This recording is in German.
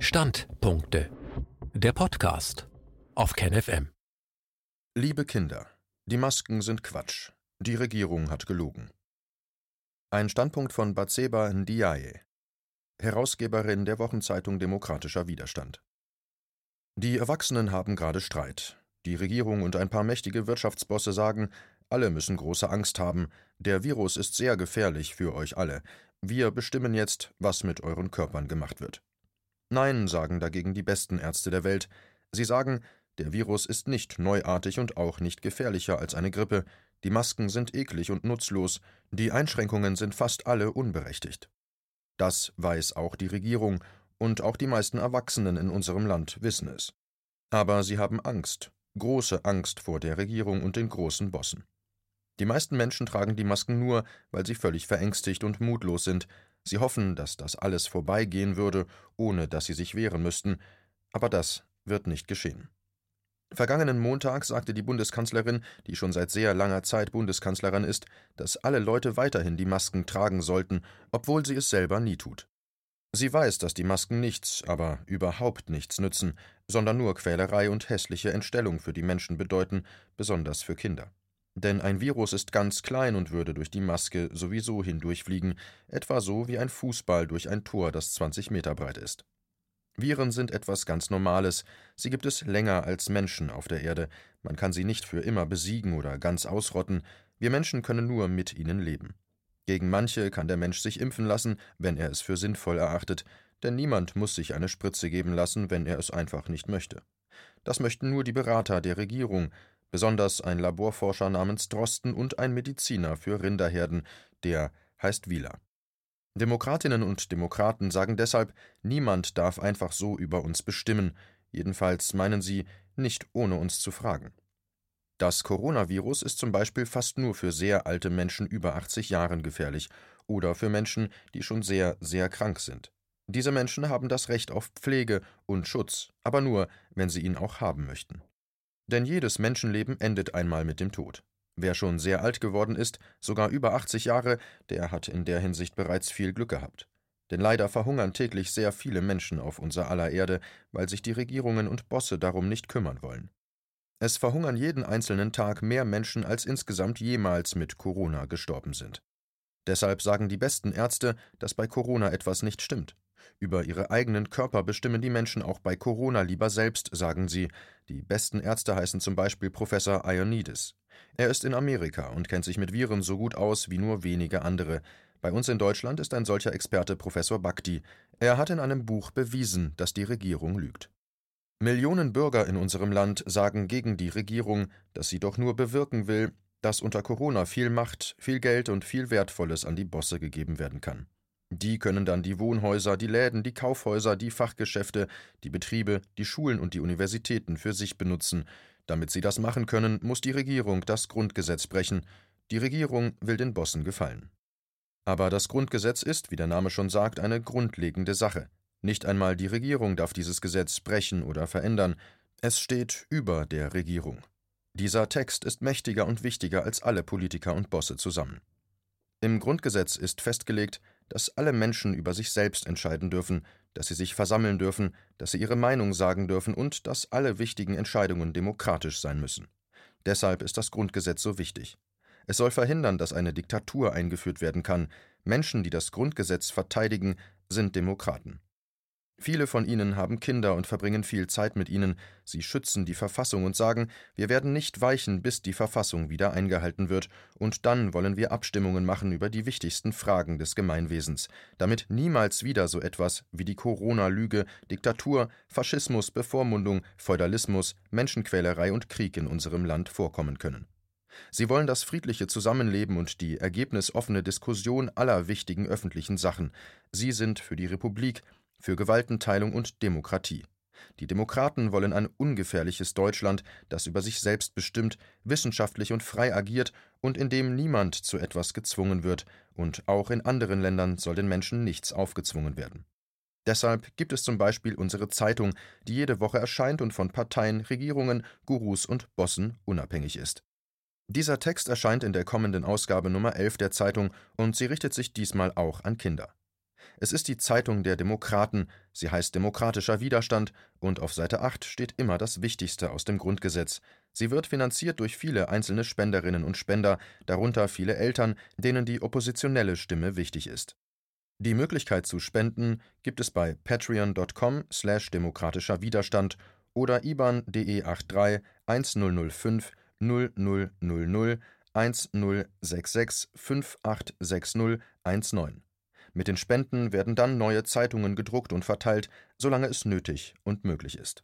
Standpunkte. Der Podcast auf KenFM. Liebe Kinder, die Masken sind Quatsch. Die Regierung hat gelogen. Ein Standpunkt von Batseba Ndiaye, Herausgeberin der Wochenzeitung Demokratischer Widerstand. Die Erwachsenen haben gerade Streit. Die Regierung und ein paar mächtige Wirtschaftsbosse sagen, alle müssen große Angst haben, der Virus ist sehr gefährlich für euch alle. Wir bestimmen jetzt, was mit euren Körpern gemacht wird. Nein, sagen dagegen die besten Ärzte der Welt. Sie sagen, der Virus ist nicht neuartig und auch nicht gefährlicher als eine Grippe, die Masken sind eklig und nutzlos, die Einschränkungen sind fast alle unberechtigt. Das weiß auch die Regierung, und auch die meisten Erwachsenen in unserem Land wissen es. Aber sie haben Angst, große Angst vor der Regierung und den großen Bossen. Die meisten Menschen tragen die Masken nur, weil sie völlig verängstigt und mutlos sind, Sie hoffen, dass das alles vorbeigehen würde, ohne dass sie sich wehren müssten, aber das wird nicht geschehen. Vergangenen Montag sagte die Bundeskanzlerin, die schon seit sehr langer Zeit Bundeskanzlerin ist, dass alle Leute weiterhin die Masken tragen sollten, obwohl sie es selber nie tut. Sie weiß, dass die Masken nichts, aber überhaupt nichts nützen, sondern nur Quälerei und hässliche Entstellung für die Menschen bedeuten, besonders für Kinder. Denn ein Virus ist ganz klein und würde durch die Maske sowieso hindurchfliegen, etwa so wie ein Fußball durch ein Tor, das 20 Meter breit ist. Viren sind etwas ganz Normales, sie gibt es länger als Menschen auf der Erde, man kann sie nicht für immer besiegen oder ganz ausrotten, wir Menschen können nur mit ihnen leben. Gegen manche kann der Mensch sich impfen lassen, wenn er es für sinnvoll erachtet, denn niemand muss sich eine Spritze geben lassen, wenn er es einfach nicht möchte. Das möchten nur die Berater der Regierung, besonders ein Laborforscher namens Drosten und ein Mediziner für Rinderherden, der heißt Wieler. Demokratinnen und Demokraten sagen deshalb, niemand darf einfach so über uns bestimmen, jedenfalls meinen sie, nicht ohne uns zu fragen. Das Coronavirus ist zum Beispiel fast nur für sehr alte Menschen über 80 Jahren gefährlich oder für Menschen, die schon sehr, sehr krank sind. Diese Menschen haben das Recht auf Pflege und Schutz, aber nur, wenn sie ihn auch haben möchten. Denn jedes Menschenleben endet einmal mit dem Tod. Wer schon sehr alt geworden ist, sogar über 80 Jahre, der hat in der Hinsicht bereits viel Glück gehabt. Denn leider verhungern täglich sehr viele Menschen auf unser aller Erde, weil sich die Regierungen und Bosse darum nicht kümmern wollen. Es verhungern jeden einzelnen Tag mehr Menschen, als insgesamt jemals mit Corona gestorben sind. Deshalb sagen die besten Ärzte, dass bei Corona etwas nicht stimmt. Über ihre eigenen Körper bestimmen die Menschen auch bei Corona lieber selbst, sagen sie. Die besten Ärzte heißen zum Beispiel Professor Ioannidis. Er ist in Amerika und kennt sich mit Viren so gut aus wie nur wenige andere. Bei uns in Deutschland ist ein solcher Experte Professor Bhakti. Er hat in einem Buch bewiesen, dass die Regierung lügt. Millionen Bürger in unserem Land sagen gegen die Regierung, dass sie doch nur bewirken will, dass unter Corona viel Macht, viel Geld und viel Wertvolles an die Bosse gegeben werden kann. Die können dann die Wohnhäuser, die Läden, die Kaufhäuser, die Fachgeschäfte, die Betriebe, die Schulen und die Universitäten für sich benutzen. Damit sie das machen können, muss die Regierung das Grundgesetz brechen. Die Regierung will den Bossen gefallen. Aber das Grundgesetz ist, wie der Name schon sagt, eine grundlegende Sache. Nicht einmal die Regierung darf dieses Gesetz brechen oder verändern. Es steht über der Regierung. Dieser Text ist mächtiger und wichtiger als alle Politiker und Bosse zusammen. Im Grundgesetz ist festgelegt, dass alle Menschen über sich selbst entscheiden dürfen, dass sie sich versammeln dürfen, dass sie ihre Meinung sagen dürfen und dass alle wichtigen Entscheidungen demokratisch sein müssen. Deshalb ist das Grundgesetz so wichtig. Es soll verhindern, dass eine Diktatur eingeführt werden kann. Menschen, die das Grundgesetz verteidigen, sind Demokraten. Viele von ihnen haben Kinder und verbringen viel Zeit mit ihnen. Sie schützen die Verfassung und sagen, wir werden nicht weichen, bis die Verfassung wieder eingehalten wird, und dann wollen wir Abstimmungen machen über die wichtigsten Fragen des Gemeinwesens, damit niemals wieder so etwas wie die Corona-Lüge, Diktatur, Faschismus, Bevormundung, Feudalismus, Menschenquälerei und Krieg in unserem Land vorkommen können. Sie wollen das friedliche Zusammenleben und die ergebnisoffene Diskussion aller wichtigen öffentlichen Sachen. Sie sind für die Republik, für Gewaltenteilung und Demokratie. Die Demokraten wollen ein ungefährliches Deutschland, das über sich selbst bestimmt, wissenschaftlich und frei agiert und in dem niemand zu etwas gezwungen wird, und auch in anderen Ländern soll den Menschen nichts aufgezwungen werden. Deshalb gibt es zum Beispiel unsere Zeitung, die jede Woche erscheint und von Parteien, Regierungen, Gurus und Bossen unabhängig ist. Dieser Text erscheint in der kommenden Ausgabe Nummer 11 der Zeitung und sie richtet sich diesmal auch an Kinder. Es ist die Zeitung der Demokraten, sie heißt Demokratischer Widerstand und auf Seite 8 steht immer das Wichtigste aus dem Grundgesetz. Sie wird finanziert durch viele einzelne Spenderinnen und Spender, darunter viele Eltern, denen die oppositionelle Stimme wichtig ist. Die Möglichkeit zu spenden gibt es bei patreon.com slash demokratischer Widerstand oder IBAN DE 83 1005 0000 1066 5860 19. Mit den Spenden werden dann neue Zeitungen gedruckt und verteilt, solange es nötig und möglich ist.